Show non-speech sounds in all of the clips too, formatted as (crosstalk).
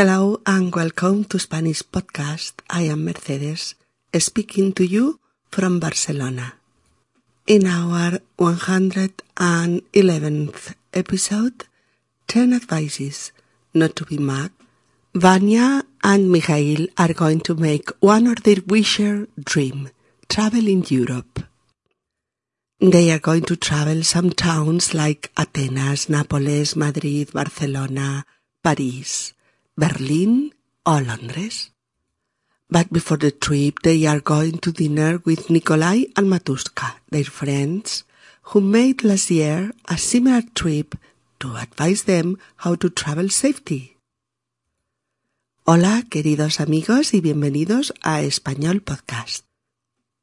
Hello and welcome to Spanish Podcast. I am Mercedes, speaking to you from Barcelona. In our 111th episode, 10 advices not to be mad, Vanya and Mikhail are going to make one of their wisher dream, travel in Europe. They are going to travel some towns like Atenas, Nápoles, Madrid, Barcelona, Paris, Berlin or Londres. But before the trip, they are going to dinner with Nikolai and Matuska, their friends, who made last year a similar trip to advise them how to travel safety. Hola, queridos amigos, y bienvenidos a Español Podcast.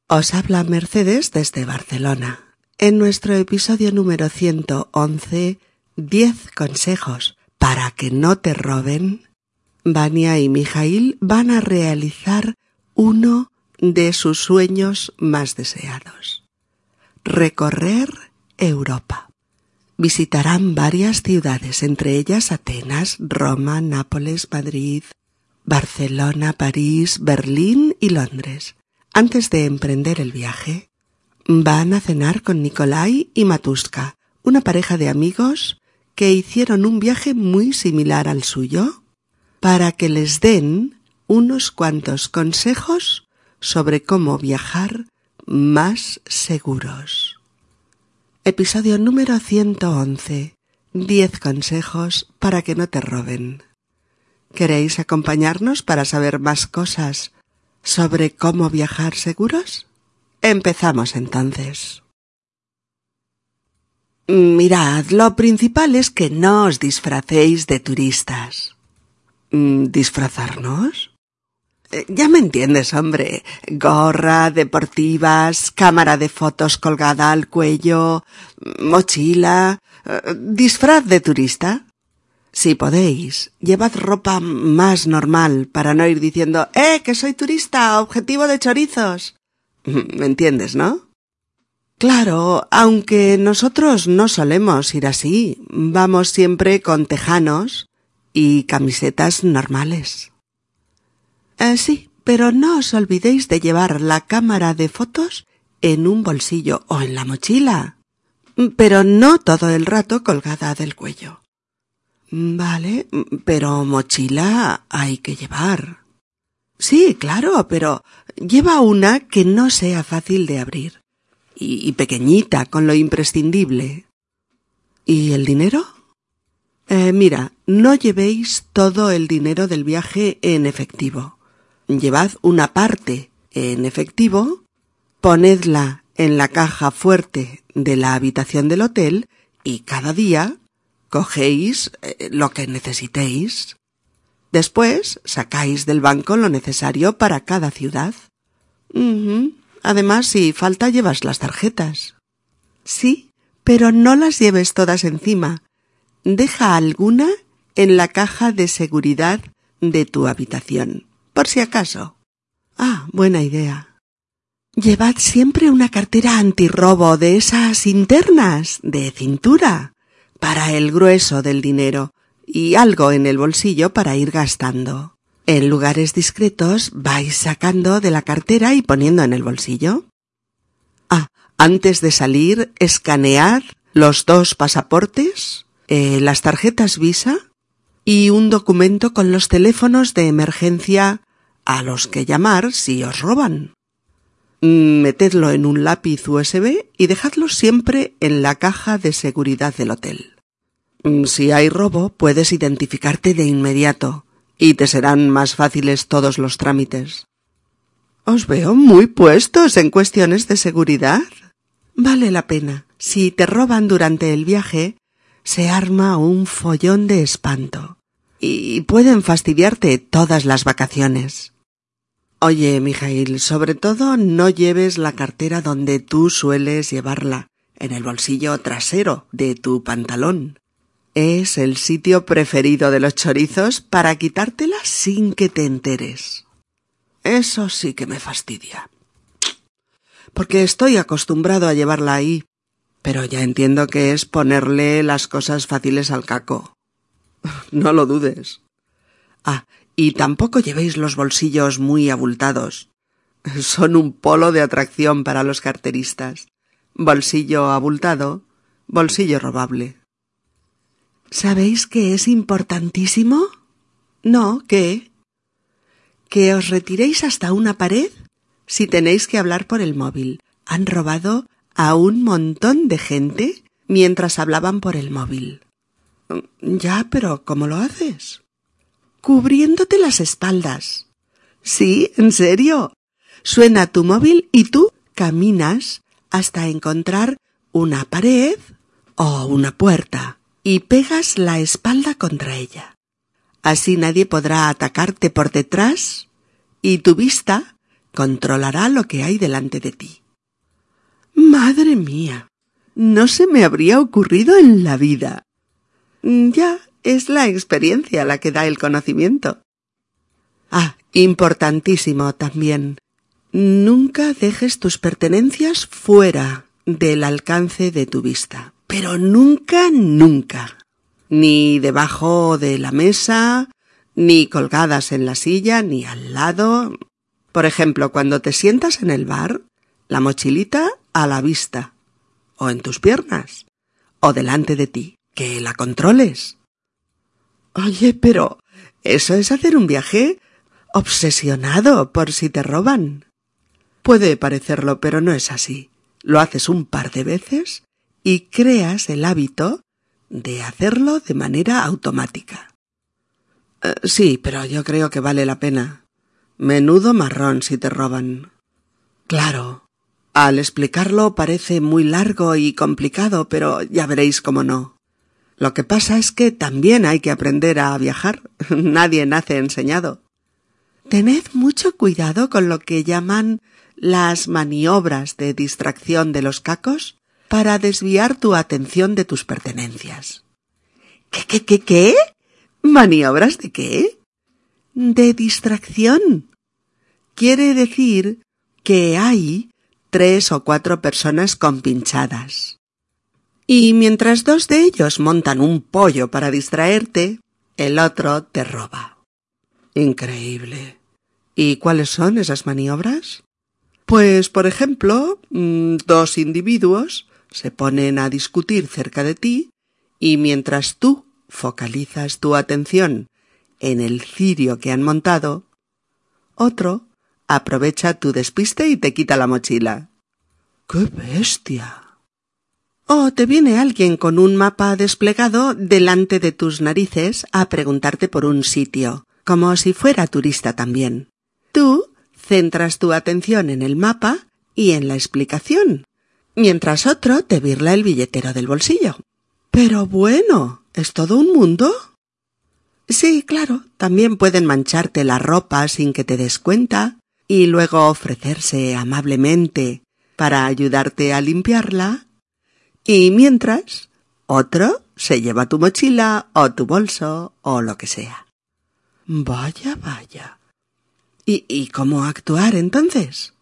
Os habla Mercedes desde Barcelona. En nuestro episodio número 111, 10 consejos para que no te roben, Vania y Mijail van a realizar uno de sus sueños más deseados. Recorrer Europa. Visitarán varias ciudades, entre ellas Atenas, Roma, Nápoles, Madrid, Barcelona, París, Berlín y Londres. Antes de emprender el viaje, van a cenar con Nikolai y Matuska, una pareja de amigos que hicieron un viaje muy similar al suyo, para que les den unos cuantos consejos sobre cómo viajar más seguros. Episodio número 111. 10 consejos para que no te roben. ¿Queréis acompañarnos para saber más cosas sobre cómo viajar seguros? Empezamos entonces. Mirad, lo principal es que no os disfracéis de turistas. ¿Disfrazarnos? Eh, ya me entiendes, hombre. Gorra, deportivas, cámara de fotos colgada al cuello, mochila, eh, disfraz de turista. Si podéis, llevad ropa más normal para no ir diciendo, ¡eh, que soy turista, objetivo de chorizos! ¿Me entiendes, no? Claro, aunque nosotros no solemos ir así, vamos siempre con tejanos y camisetas normales. Eh, sí, pero no os olvidéis de llevar la cámara de fotos en un bolsillo o en la mochila, pero no todo el rato colgada del cuello. Vale, pero mochila hay que llevar. Sí, claro, pero lleva una que no sea fácil de abrir. Y, pequeñita, con lo imprescindible. ¿Y el dinero? Eh, mira, no llevéis todo el dinero del viaje en efectivo. Llevad una parte en efectivo, ponedla en la caja fuerte de la habitación del hotel y cada día cogéis eh, lo que necesitéis. Después sacáis del banco lo necesario para cada ciudad. Además, si falta, llevas las tarjetas. Sí, pero no las lleves todas encima. Deja alguna en la caja de seguridad de tu habitación, por si acaso. Ah, buena idea. Llevad siempre una cartera antirrobo de esas internas, de cintura, para el grueso del dinero, y algo en el bolsillo para ir gastando. En lugares discretos vais sacando de la cartera y poniendo en el bolsillo. Ah, antes de salir, escanead los dos pasaportes, eh, las tarjetas Visa y un documento con los teléfonos de emergencia a los que llamar si os roban. Metedlo en un lápiz USB y dejadlo siempre en la caja de seguridad del hotel. Mm, si hay robo, puedes identificarte de inmediato y te serán más fáciles todos los trámites. Os veo muy puestos en cuestiones de seguridad. Vale la pena. Si te roban durante el viaje, se arma un follón de espanto y pueden fastidiarte todas las vacaciones. Oye, Mijail, sobre todo no lleves la cartera donde tú sueles llevarla, en el bolsillo trasero de tu pantalón. Es el sitio preferido de los chorizos para quitártela sin que te enteres. Eso sí que me fastidia. Porque estoy acostumbrado a llevarla ahí, pero ya entiendo que es ponerle las cosas fáciles al caco. (laughs) No lo dudes. Ah, y tampoco llevéis los bolsillos muy abultados. (laughs) Son un polo de atracción para los carteristas. Bolsillo abultado, bolsillo robable. ¿Sabéis que es importantísimo? No, ¿qué? Que os retiréis hasta una pared si tenéis que hablar por el móvil. Han robado a un montón de gente mientras hablaban por el móvil. Ya, pero ¿cómo lo haces? Cubriéndote las espaldas. Sí, en serio. Suena tu móvil y tú caminas hasta encontrar una pared o una puerta y pegas la espalda contra ella. Así nadie podrá atacarte por detrás y tu vista controlará lo que hay delante de ti. Madre mía, no se me habría ocurrido en la vida. Ya es la experiencia la que da el conocimiento. Ah, importantísimo también. Nunca dejes tus pertenencias fuera del alcance de tu vista. Pero nunca, nunca. Ni debajo de la mesa, ni colgadas en la silla, ni al lado. Por ejemplo, cuando te sientas en el bar, la mochilita a la vista, o en tus piernas, o delante de ti, que la controles. Oye, pero eso es hacer un viaje obsesionado por si te roban. Puede parecerlo, pero no es así. Lo haces un par de veces y creas el hábito de hacerlo de manera automática. Eh, sí, pero yo creo que vale la pena. Menudo marrón si te roban. Claro. Al explicarlo parece muy largo y complicado, pero ya veréis cómo no. Lo que pasa es que también hay que aprender a viajar. (laughs) Nadie nace enseñado. Tened mucho cuidado con lo que llaman las maniobras de distracción de los cacos para desviar tu atención de tus pertenencias. ¿Qué, qué, qué, qué? ¿Maniobras de qué? De distracción. Quiere decir que hay tres o cuatro personas compinchadas. Y mientras dos de ellos montan un pollo para distraerte, el otro te roba. Increíble. ¿Y cuáles son esas maniobras? Pues, por ejemplo, mm, dos individuos se ponen a discutir cerca de ti y mientras tú focalizas tu atención en el cirio que han montado, otro aprovecha tu despiste y te quita la mochila. ¡Qué bestia! O te viene alguien con un mapa desplegado delante de tus narices a preguntarte por un sitio, como si fuera turista también. Tú centras tu atención en el mapa y en la explicación, mientras otro te virla el billetero del bolsillo. Pero bueno, ¿es todo un mundo? Sí, claro, también pueden mancharte la ropa sin que te des cuenta y luego ofrecerse amablemente para ayudarte a limpiarla y mientras otro se lleva tu mochila o tu bolso o lo que sea. Vaya, vaya. ¿Y, cómo actuar entonces?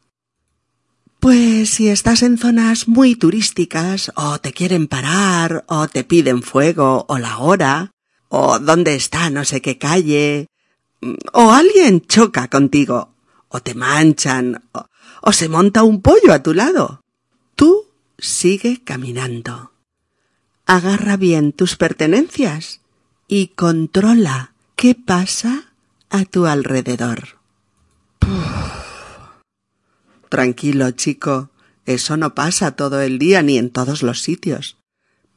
Pues si estás en zonas muy turísticas, o te quieren parar, o te piden fuego, o la hora, o dónde está no sé qué calle, o alguien choca contigo, o te manchan, o, se monta un pollo a tu lado. Tú sigue caminando. Agarra bien tus pertenencias y controla qué pasa a tu alrededor. Tranquilo, chico, eso no pasa todo el día ni en todos los sitios.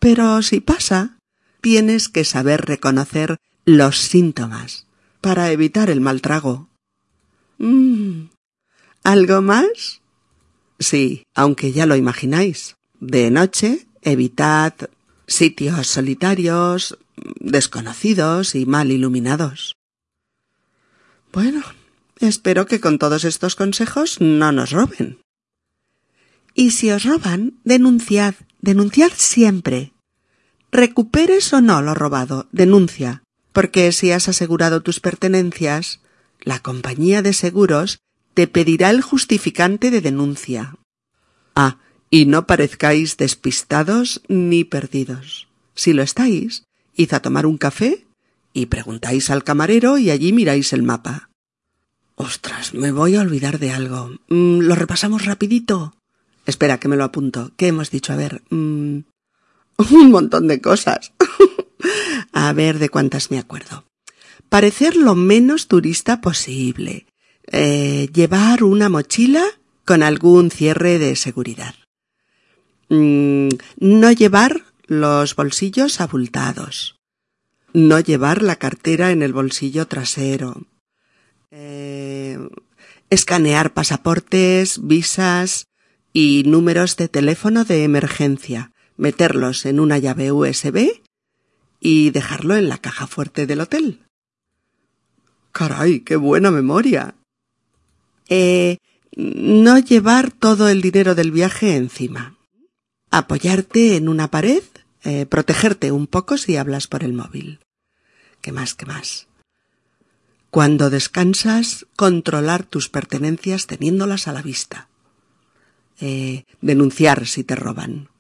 Pero si pasa, tienes que saber reconocer los síntomas para evitar el mal trago. Mm. ¿Algo más? Sí, aunque ya lo imagináis. De noche, evitad sitios solitarios, desconocidos y mal iluminados. Bueno, Espero que con todos estos consejos no nos roben. Y si os roban, denunciad, denunciad siempre. Recuperes o no lo robado, denuncia, porque si has asegurado tus pertenencias, la compañía de seguros te pedirá el justificante de denuncia. Ah, y no parezcáis despistados ni perdidos. Si lo estáis, id a tomar un café y preguntáis al camarero y allí miráis el mapa. Ostras, me voy a olvidar de algo. Mm, ¿Lo repasamos rapidito? Espera, que me lo apunto. ¿Qué hemos dicho? A ver. Mm, (laughs) un montón de cosas. (laughs) a ver de cuántas me acuerdo. Parecer lo menos turista posible. Eh, llevar una mochila con algún cierre de seguridad. Mm, no llevar los bolsillos abultados. No llevar la cartera en el bolsillo trasero. Eh, escanear pasaportes, visas y números de teléfono de emergencia, meterlos en una llave USB y dejarlo en la caja fuerte del hotel. Caray, qué buena memoria. Eh, no llevar todo el dinero del viaje encima. Apoyarte en una pared, eh, protegerte un poco si hablas por el móvil. ¿Qué más, qué más? Cuando descansas, controlar tus pertenencias teniéndolas a la vista. Eh, denunciar si te roban.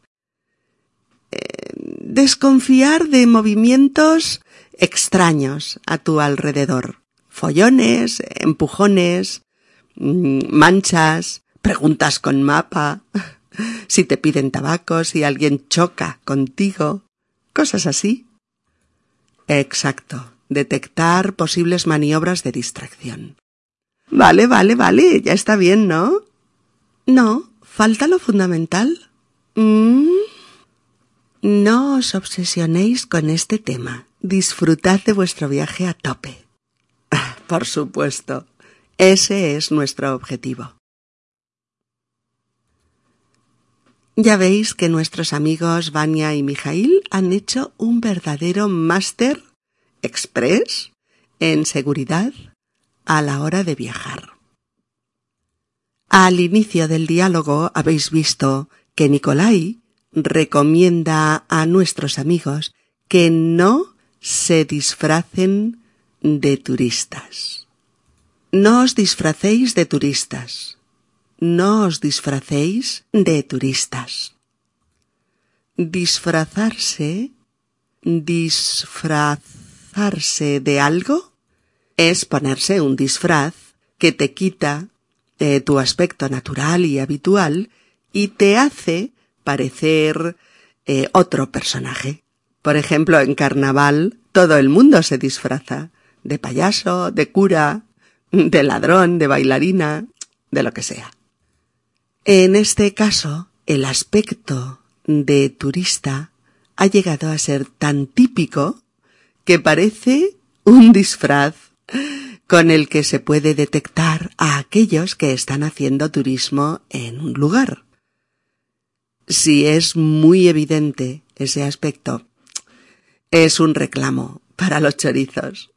Eh, desconfiar de movimientos extraños a tu alrededor. Follones, empujones, mm, manchas, preguntas con mapa, (laughs) si te piden tabaco, si alguien choca contigo, cosas así. Exacto detectar posibles maniobras de distracción. Vale, vale, vale, ya está bien, ¿no? No, falta lo fundamental. Mm. No os obsesionéis con este tema. Disfrutad de vuestro viaje a tope. Por supuesto, ese es nuestro objetivo. Ya veis que nuestros amigos Vania y Mijail han hecho un verdadero máster express en seguridad a la hora de viajar. Al inicio del diálogo habéis visto que Nicolai recomienda a nuestros amigos que no se disfracen de turistas. No os disfracéis de turistas. No os disfracéis de turistas. Disfrazarse, disfraz de algo es ponerse un disfraz que te quita de tu aspecto natural y habitual y te hace parecer eh, otro personaje. Por ejemplo, en carnaval todo el mundo se disfraza de payaso, de cura, de ladrón, de bailarina, de lo que sea. En este caso, el aspecto de turista ha llegado a ser tan típico que parece un disfraz con el que se puede detectar a aquellos que están haciendo turismo en un lugar. Si es muy evidente ese aspecto, es un reclamo para los chorizos,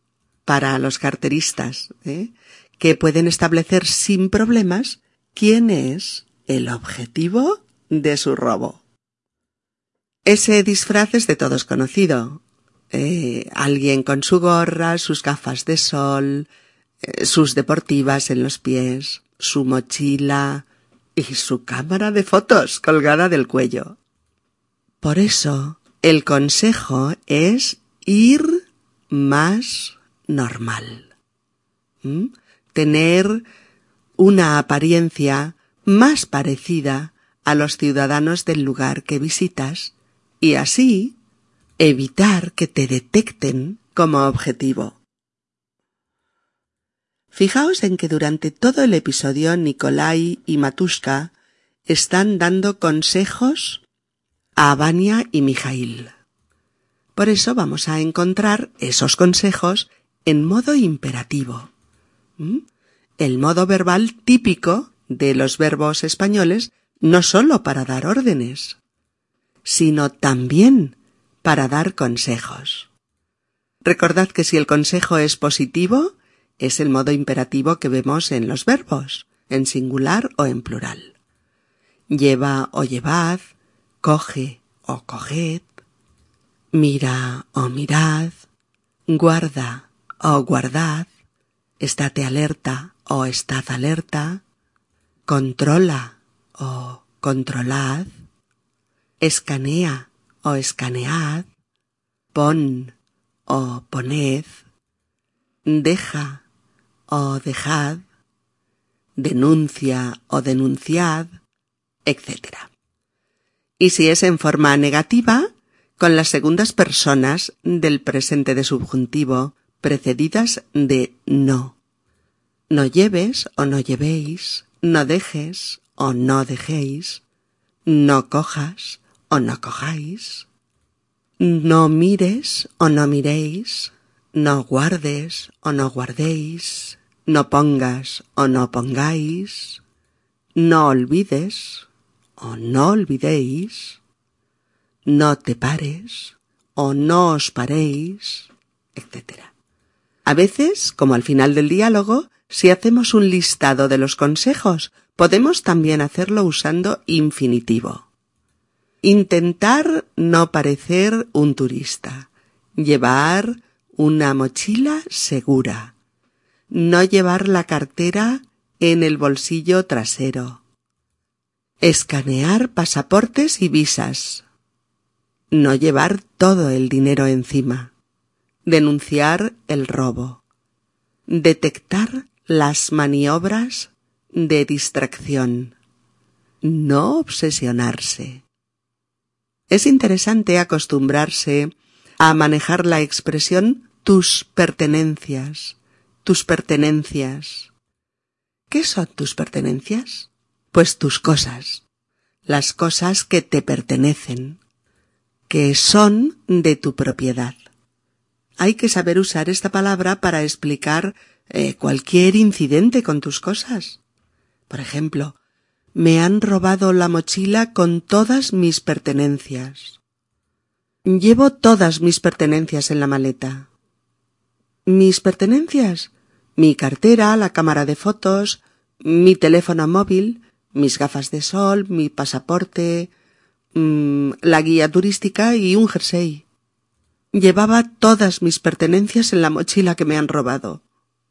para los carteristas, ¿eh? que pueden establecer sin problemas quién es el objetivo de su robo. Ese disfraz es de todos conocido, eh, alguien con su gorra, sus gafas de sol, eh, sus deportivas en los pies, su mochila y su cámara de fotos colgada del cuello. Por eso, el consejo es ir más normal. ¿Mm? Tener una apariencia más parecida a los ciudadanos del lugar que visitas y así evitar que te detecten como objetivo. Fijaos en que durante todo el episodio Nikolai y Matushka están dando consejos a Vania y Mijail. Por eso vamos a encontrar esos consejos en modo imperativo. ¿Mm? El modo verbal típico de los verbos españoles no sólo para dar órdenes, sino también para dar consejos. Recordad que si el consejo es positivo, es el modo imperativo que vemos en los verbos, en singular o en plural. Lleva o llevad, coge o coged, mira o mirad, guarda o guardad, estate alerta o estad alerta, controla o controlad, escanea o escanead, pon o poned, deja o dejad, denuncia o denunciad, etc. Y si es en forma negativa, con las segundas personas del presente de subjuntivo precedidas de no. No lleves o no llevéis, no dejes o no dejéis, no cojas o no cojáis, no mires o no miréis, no guardes o no guardéis, no pongas o no pongáis, no olvides o no olvidéis, no te pares o no os paréis, etc. A veces, como al final del diálogo, si hacemos un listado de los consejos, podemos también hacerlo usando infinitivo. Intentar no parecer un turista. Llevar una mochila segura. No llevar la cartera en el bolsillo trasero. Escanear pasaportes y visas. No llevar todo el dinero encima. Denunciar el robo. Detectar las maniobras de distracción. No obsesionarse. Es interesante acostumbrarse a manejar la expresión tus pertenencias, tus pertenencias. ¿Qué son tus pertenencias? Pues tus cosas, las cosas que te pertenecen, que son de tu propiedad. Hay que saber usar esta palabra para explicar eh, cualquier incidente con tus cosas. Por ejemplo, me han robado la mochila con todas mis pertenencias. Llevo todas mis pertenencias en la maleta. Mis pertenencias, mi cartera, la cámara de fotos, mi teléfono móvil, mis gafas de sol, mi pasaporte, mmm, la guía turística y un jersey. Llevaba todas mis pertenencias en la mochila que me han robado,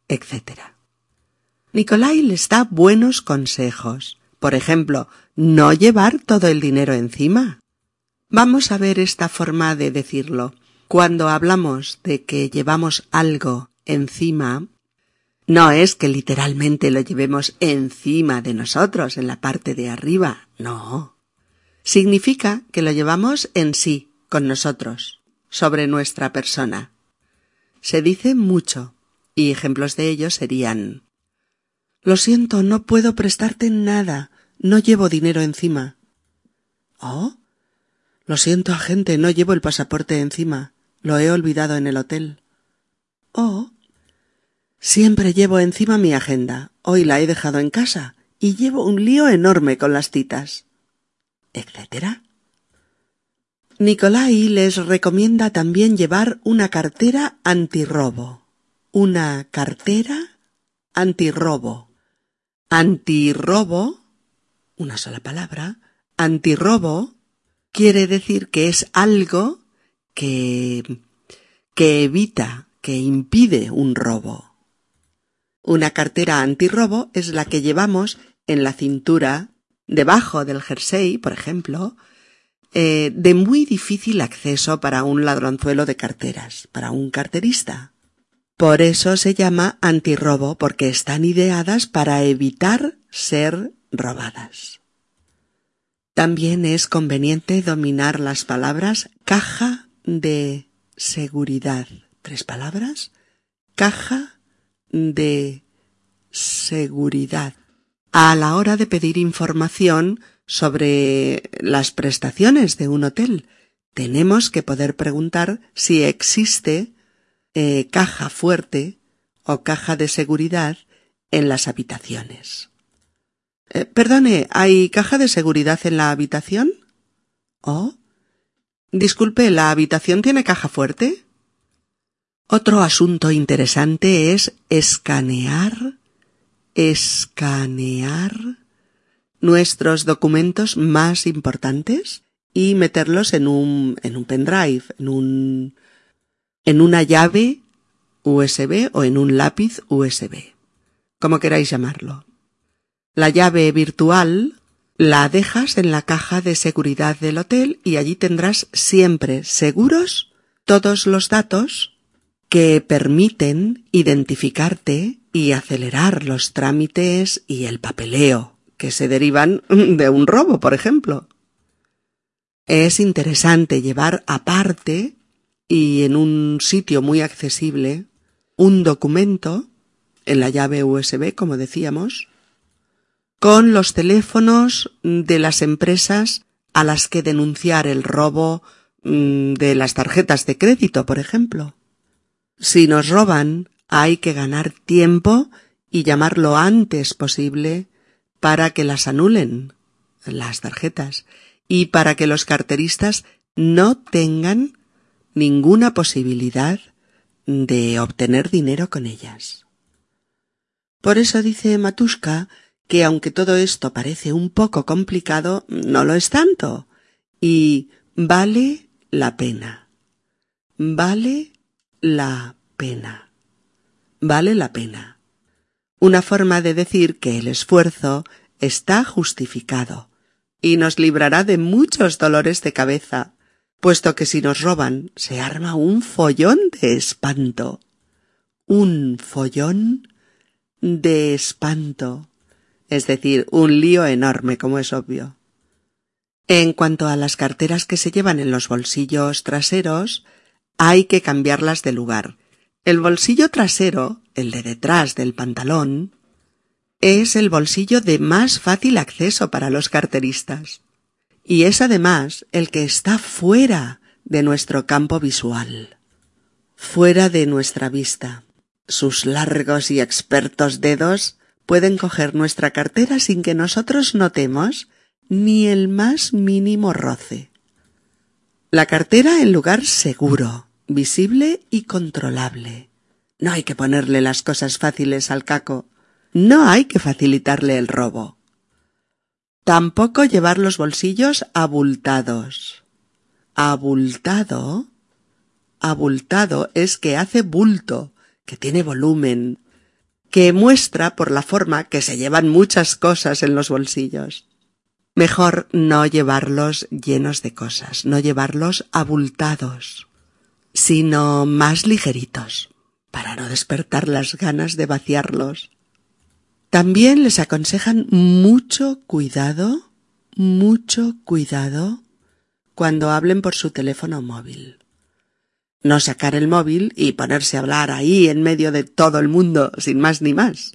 etc. Nicolai les da buenos consejos. Por ejemplo, no llevar todo el dinero encima. Vamos a ver esta forma de decirlo. Cuando hablamos de que llevamos algo encima, no es que literalmente lo llevemos encima de nosotros, en la parte de arriba, no. Significa que lo llevamos en sí, con nosotros, sobre nuestra persona. Se dice mucho, y ejemplos de ello serían Lo siento, no puedo prestarte nada, no llevo dinero encima. Oh. Lo siento, agente, no llevo el pasaporte encima. Lo he olvidado en el hotel. Oh. Siempre llevo encima mi agenda. Hoy la he dejado en casa y llevo un lío enorme con las citas. etcétera. Nicolai les recomienda también llevar una cartera antirrobo. Una cartera antirrobo. Antirrobo, una sola palabra, antirrobo quiere decir que es algo que que evita, que impide un robo. Una cartera antirrobo es la que llevamos en la cintura, debajo del jersey, por ejemplo, eh, de muy difícil acceso para un ladronzuelo de carteras, para un carterista. Por eso se llama antirrobo, porque están ideadas para evitar ser robadas. También es conveniente dominar las palabras caja de seguridad. ¿Tres palabras? Caja de seguridad a la hora de pedir información sobre las prestaciones de un hotel. Tenemos que poder preguntar si existe eh, caja fuerte o caja de seguridad en las habitaciones. Eh, perdone, ¿hay caja de seguridad en la habitación? ¿Oh? Disculpe, ¿la habitación tiene caja fuerte? Otro asunto interesante es escanear, escanear nuestros documentos más importantes y meterlos en un, en un pendrive, en un, en una llave USB o en un lápiz USB, como queráis llamarlo. La llave virtual la dejas en la caja de seguridad del hotel y allí tendrás siempre seguros todos los datos que permiten identificarte y acelerar los trámites y el papeleo que se derivan (laughs) de un robo, por ejemplo. Es interesante llevar aparte y en un sitio muy accesible un documento en la llave USB, como decíamos, con los teléfonos de las empresas a las que denunciar el robo mm, de las tarjetas de crédito, por ejemplo. Si nos roban, hay que ganar tiempo y llamar lo antes posible para que las anulen, las tarjetas, y para que los carteristas no tengan ninguna posibilidad de obtener dinero con ellas. Por eso dice Matushka que aunque todo esto parece un poco complicado, no lo es tanto. Y vale la pena. Vale la pena. Vale la pena. Una forma de decir que el esfuerzo está justificado y nos librará de muchos dolores de cabeza, puesto que si nos roban se arma un follón de espanto. Un follón de espanto. Es decir, un lío enorme, como es obvio. En cuanto a las carteras que se llevan en los bolsillos traseros, hay que cambiarlas de lugar. El bolsillo trasero, el de detrás del pantalón, es el bolsillo de más fácil acceso para los carteristas. Y es además el que está fuera de nuestro campo visual, fuera de nuestra vista. Sus largos y expertos dedos pueden coger nuestra cartera sin que nosotros notemos ni el más mínimo roce. La cartera en lugar seguro, visible y controlable. No hay que ponerle las cosas fáciles al caco. No hay que facilitarle el robo. Tampoco llevar los bolsillos abultados. Abultado. Abultado es que hace bulto, que tiene volumen, que muestra por la forma que se llevan muchas cosas en los bolsillos. Mejor no llevarlos llenos de cosas, no llevarlos abultados, sino más ligeritos, para no despertar las ganas de vaciarlos. También les aconsejan mucho cuidado, mucho cuidado cuando hablen por su teléfono móvil. No sacar el móvil y ponerse a hablar ahí en medio de todo el mundo sin más ni más.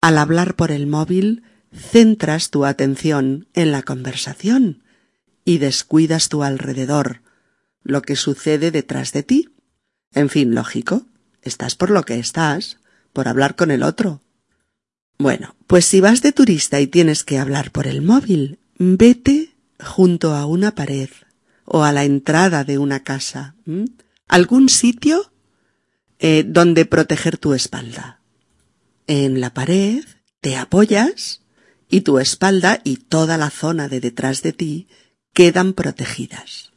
Al hablar por el móvil, centras tu atención en la conversación y descuidas tu alrededor, lo que sucede detrás de ti. En fin, lógico, estás por lo que estás, por hablar con el otro. Bueno, pues si vas de turista y tienes que hablar por el móvil, vete junto a una pared o a la entrada de una casa, algún sitio eh, donde proteger tu espalda. En la pared te apoyas y tu espalda y toda la zona de detrás de ti quedan protegidas.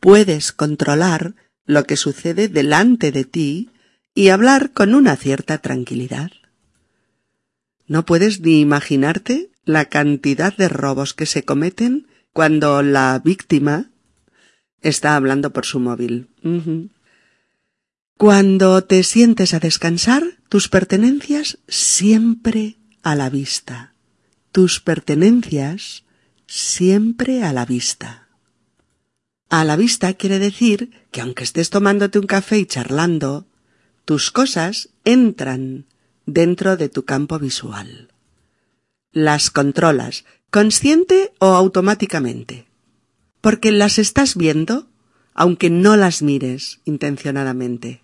Puedes controlar lo que sucede delante de ti y hablar con una cierta tranquilidad. No puedes ni imaginarte la cantidad de robos que se cometen cuando la víctima está hablando por su móvil. Cuando te sientes a descansar, tus pertenencias siempre a la vista. Tus pertenencias siempre a la vista. A la vista quiere decir que aunque estés tomándote un café y charlando, tus cosas entran dentro de tu campo visual. Las controlas, consciente o automáticamente, porque las estás viendo, aunque no las mires intencionadamente.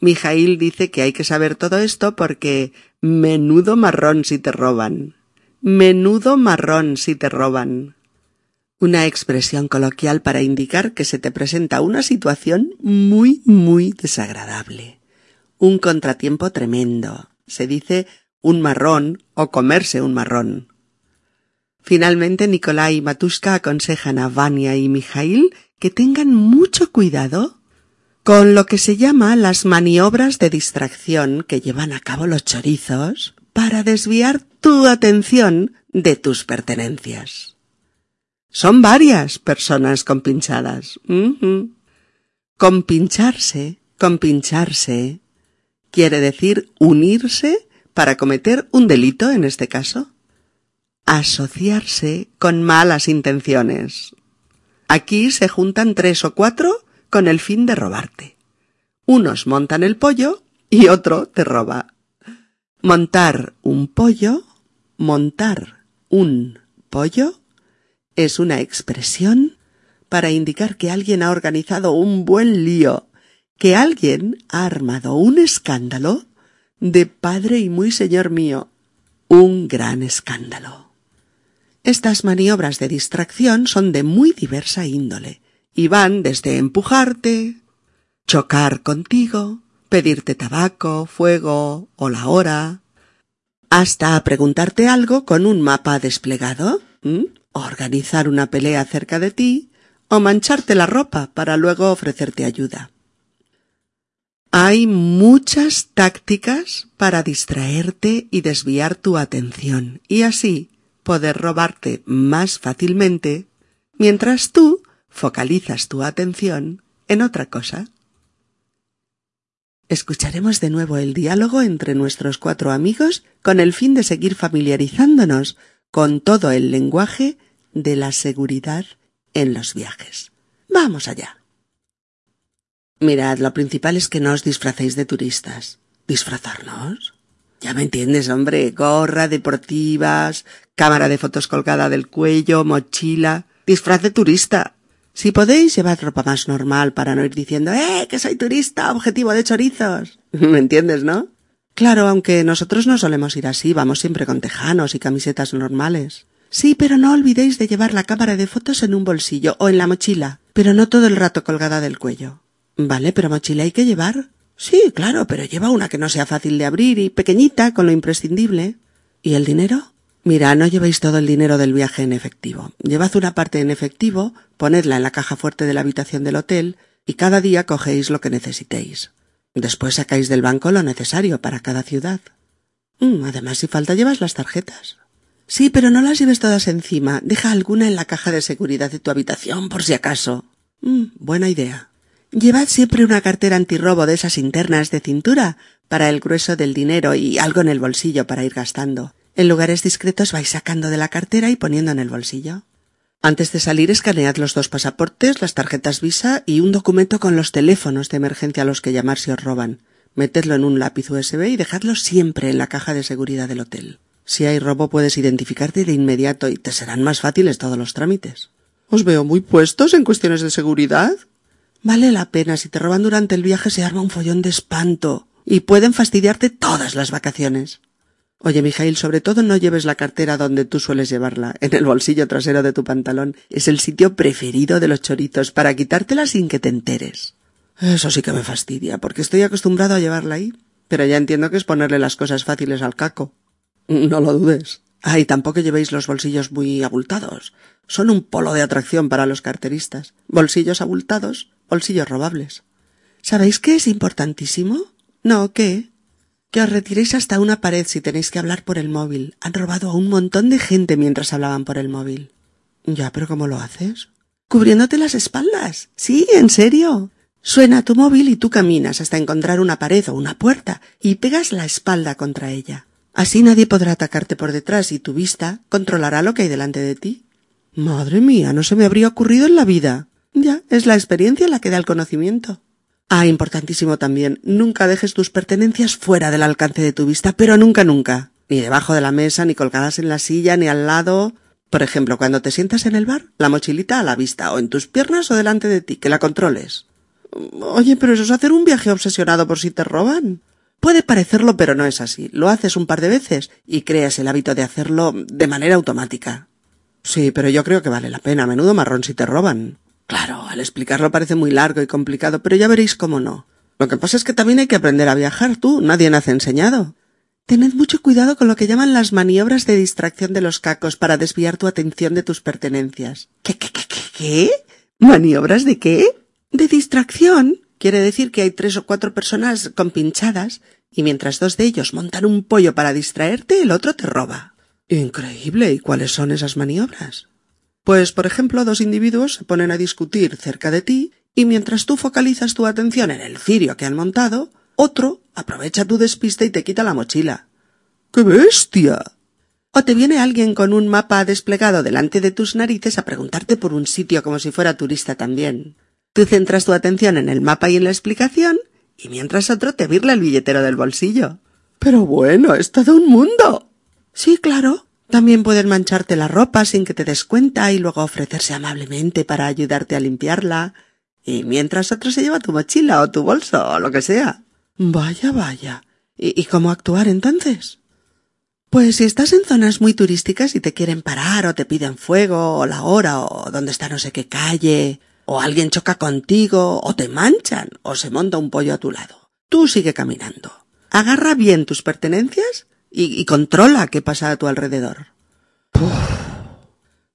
Mijail dice que hay que saber todo esto porque menudo marrón si te roban. Menudo marrón si te roban. Una expresión coloquial para indicar que se te presenta una situación muy, muy desagradable un contratiempo tremendo. Se dice un marrón o comerse un marrón. Finalmente, Nicolai y Matuska aconsejan a Vania y Mijail que tengan mucho cuidado con lo que se llama las maniobras de distracción que llevan a cabo los chorizos para desviar tu atención de tus pertenencias. Son varias personas compinchadas. Compincharse, compincharse, quiere decir unirse para cometer un delito en este caso. Asociarse con malas intenciones. Aquí se juntan tres o cuatro con el fin de robarte. Unos montan el pollo y otro te roba. Montar un pollo, montar un pollo, es una expresión para indicar que alguien ha organizado un buen lío, que alguien ha armado un escándalo de padre y muy señor mío, un gran escándalo. Estas maniobras de distracción son de muy diversa índole y van desde empujarte, chocar contigo, pedirte tabaco, fuego o la hora, hasta preguntarte algo con un mapa desplegado, organizar una pelea cerca de ti o mancharte la ropa para luego ofrecerte ayuda. Hay muchas tácticas para distraerte y desviar tu atención y así poder robarte más fácilmente mientras tú focalizas tu atención en otra cosa. Escucharemos de nuevo el diálogo entre nuestros cuatro amigos con el fin de seguir familiarizándonos con todo el lenguaje de la seguridad en los viajes. Vamos allá. Mirad, lo principal es que no os disfracéis de turistas. ¿Disfrazarnos? Ya me entiendes, hombre. Gorra, deportivas, cámara de fotos colgada del cuello, mochila. Disfraz de turista. Si podéis, llevad ropa más normal para no ir diciendo, ¡eh, que soy turista, objetivo de chorizos! (laughs) ¿Me entiendes, no? Claro, aunque nosotros no solemos ir así, vamos siempre con tejanos y camisetas normales. Sí, pero no olvidéis de llevar la cámara de fotos en un bolsillo o en la mochila, pero no todo el rato colgada del cuello. Vale, pero mochila hay que llevar. Sí, claro, pero lleva una que no sea fácil de abrir y pequeñita, con lo imprescindible. ¿Y el dinero? Mira, no llevéis todo el dinero del viaje en efectivo. Llevad una parte en efectivo, ponedla en la caja fuerte de la habitación del hotel y cada día cogéis lo que necesitéis. Después sacáis del banco lo necesario para cada ciudad. Mm, además, si falta, llevas las tarjetas. Sí, pero no las lleves todas encima. Deja alguna en la caja de seguridad de tu habitación, por si acaso. Mm, buena idea. Llevad siempre una cartera antirrobo de esas internas de cintura para el grueso del dinero y algo en el bolsillo para ir gastando. En lugares discretos vais sacando de la cartera y poniendo en el bolsillo. Antes de salir escanead los dos pasaportes, las tarjetas Visa y un documento con los teléfonos de emergencia a los que llamar si os roban. Metedlo en un lápiz USB y dejadlo siempre en la caja de seguridad del hotel. Si hay robo puedes identificarte de inmediato y te serán más fáciles todos los trámites. Os veo muy puestos en cuestiones de seguridad. Vale la pena si te roban durante el viaje se arma un follón de espanto y pueden fastidiarte todas las vacaciones. Oye, Mijail, sobre todo no lleves la cartera donde tú sueles llevarla, en el bolsillo trasero de tu pantalón. Es el sitio preferido de los choritos para quitártela sin que te enteres. Eso sí que me fastidia, porque estoy acostumbrado a llevarla ahí. Pero ya entiendo que es ponerle las cosas fáciles al caco. No lo dudes. Ay, tampoco llevéis los bolsillos muy abultados. Son un polo de atracción para los carteristas. Bolsillos abultados, bolsillos robables. ¿Sabéis qué es importantísimo? No, ¿qué? Que os retiréis hasta una pared si tenéis que hablar por el móvil. Han robado a un montón de gente mientras hablaban por el móvil. Ya, pero ¿cómo lo haces? Cubriéndote las espaldas. Sí, en serio. Suena tu móvil y tú caminas hasta encontrar una pared o una puerta y pegas la espalda contra ella. Así nadie podrá atacarte por detrás y tu vista controlará lo que hay delante de ti. Madre mía, no se me habría ocurrido en la vida. Ya, es la experiencia la que da el conocimiento. Ah, importantísimo también, nunca dejes tus pertenencias fuera del alcance de tu vista, pero nunca, nunca. Ni debajo de la mesa, ni colgadas en la silla, ni al lado. Por ejemplo, cuando te sientas en el bar, la mochilita a la vista, o en tus piernas o delante de ti, que la controles. Oye, pero eso es hacer un viaje obsesionado por si te roban. Puede parecerlo, pero no es así. Lo haces un par de veces y creas el hábito de hacerlo de manera automática. Sí, pero yo creo que vale la pena. Menudo marrón si te roban. Claro, al explicarlo parece muy largo y complicado, pero ya veréis cómo no. Lo que pasa es que también hay que aprender a viajar tú, nadie nace enseñado. Tened mucho cuidado con lo que llaman las maniobras de distracción de los cacos para desviar tu atención de tus pertenencias. ¿Qué, qué, qué, qué? qué? ¿Maniobras de qué? De distracción. Quiere decir que hay tres o cuatro personas compinchadas y mientras dos de ellos montan un pollo para distraerte, el otro te roba. Increíble. ¿Y cuáles son esas maniobras? Pues, por ejemplo, dos individuos se ponen a discutir cerca de ti y mientras tú focalizas tu atención en el cirio que han montado, otro aprovecha tu despiste y te quita la mochila. ¡Qué bestia! O te viene alguien con un mapa desplegado delante de tus narices a preguntarte por un sitio como si fuera turista también. Tú centras tu atención en el mapa y en la explicación, y mientras otro te virla el billetero del bolsillo. Pero bueno, es todo un mundo. Sí, claro. También pueden mancharte la ropa sin que te des cuenta y luego ofrecerse amablemente para ayudarte a limpiarla. Y mientras otro se lleva tu mochila o tu bolso o lo que sea. Vaya, vaya. ¿Y, cómo actuar entonces? Pues si estás en zonas muy turísticas y te quieren parar o te piden fuego o la hora o dónde está no sé qué calle o alguien choca contigo o te manchan o se monta un pollo a tu lado. Tú sigue caminando. Agarra bien tus pertenencias y, controla qué pasa a tu alrededor.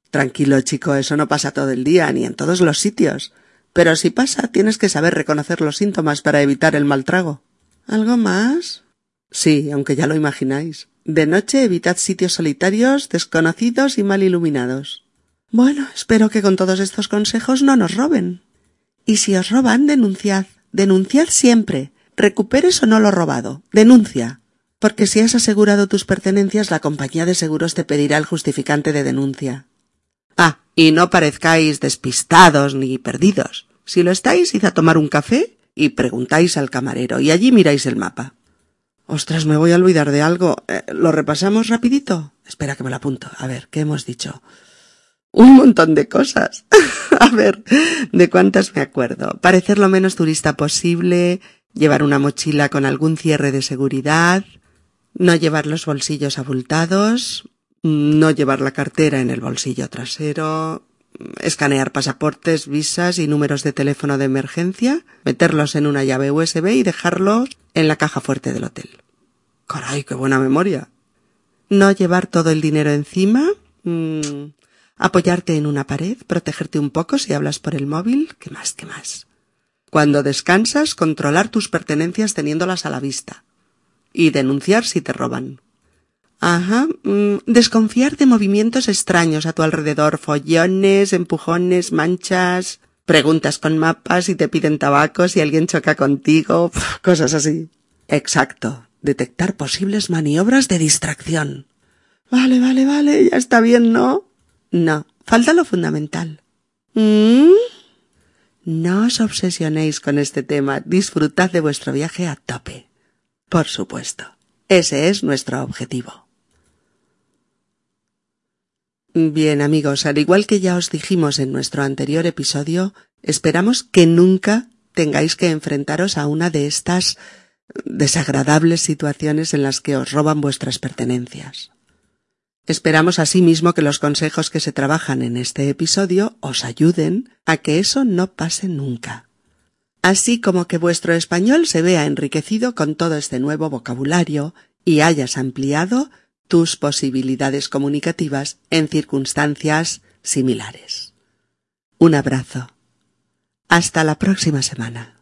Tranquilo, chico, eso no pasa todo el día ni en todos los sitios. Pero si pasa, tienes que saber reconocer los síntomas para evitar el mal trago. ¿Algo más? Sí, aunque ya lo imagináis. De noche evitad sitios solitarios, desconocidos y mal iluminados. Bueno, espero que con todos estos consejos no nos roben. Y si os roban, denunciad. Denunciad siempre. Recuperes o no lo robado. Denuncia. Porque si has asegurado tus pertenencias, la compañía de seguros te pedirá el justificante de denuncia. Ah, y no parezcáis despistados ni perdidos. Si lo estáis, id a tomar un café y preguntáis al camarero, y allí miráis el mapa. Ostras, me voy a olvidar de algo. Eh, ¿Lo repasamos rapidito? Espera que me lo apunto. A ver, ¿qué hemos dicho? Un montón de cosas. (laughs) a ver, ¿de cuántas me acuerdo? Parecer lo menos turista posible, llevar una mochila con algún cierre de seguridad, no llevar los bolsillos abultados, no llevar la cartera en el bolsillo trasero, escanear pasaportes, visas y números de teléfono de emergencia, meterlos en una llave USB y dejarlos en la caja fuerte del hotel. Caray, qué buena memoria. No llevar todo el dinero encima, mm, apoyarte en una pared, protegerte un poco si hablas por el móvil, ¿qué más, qué más? Cuando descansas, controlar tus pertenencias teniéndolas a la vista. Y denunciar si te roban. Ajá. Mm, desconfiar de movimientos extraños a tu alrededor, follones, empujones, manchas, preguntas con mapas y te piden tabaco si alguien choca contigo, cosas así. Exacto. Detectar posibles maniobras de distracción. Vale, vale, vale, ya está bien, ¿no? No, falta lo fundamental. ¿Mm? No os obsesionéis con este tema, disfrutad de vuestro viaje a tope. Por supuesto, ese es nuestro objetivo. Bien amigos, al igual que ya os dijimos en nuestro anterior episodio, esperamos que nunca tengáis que enfrentaros a una de estas desagradables situaciones en las que os roban vuestras pertenencias. Esperamos asimismo que los consejos que se trabajan en este episodio os ayuden a que eso no pase nunca. Así como que vuestro español se vea enriquecido con todo este nuevo vocabulario y hayas ampliado tus posibilidades comunicativas en circunstancias similares. Un abrazo. Hasta la próxima semana.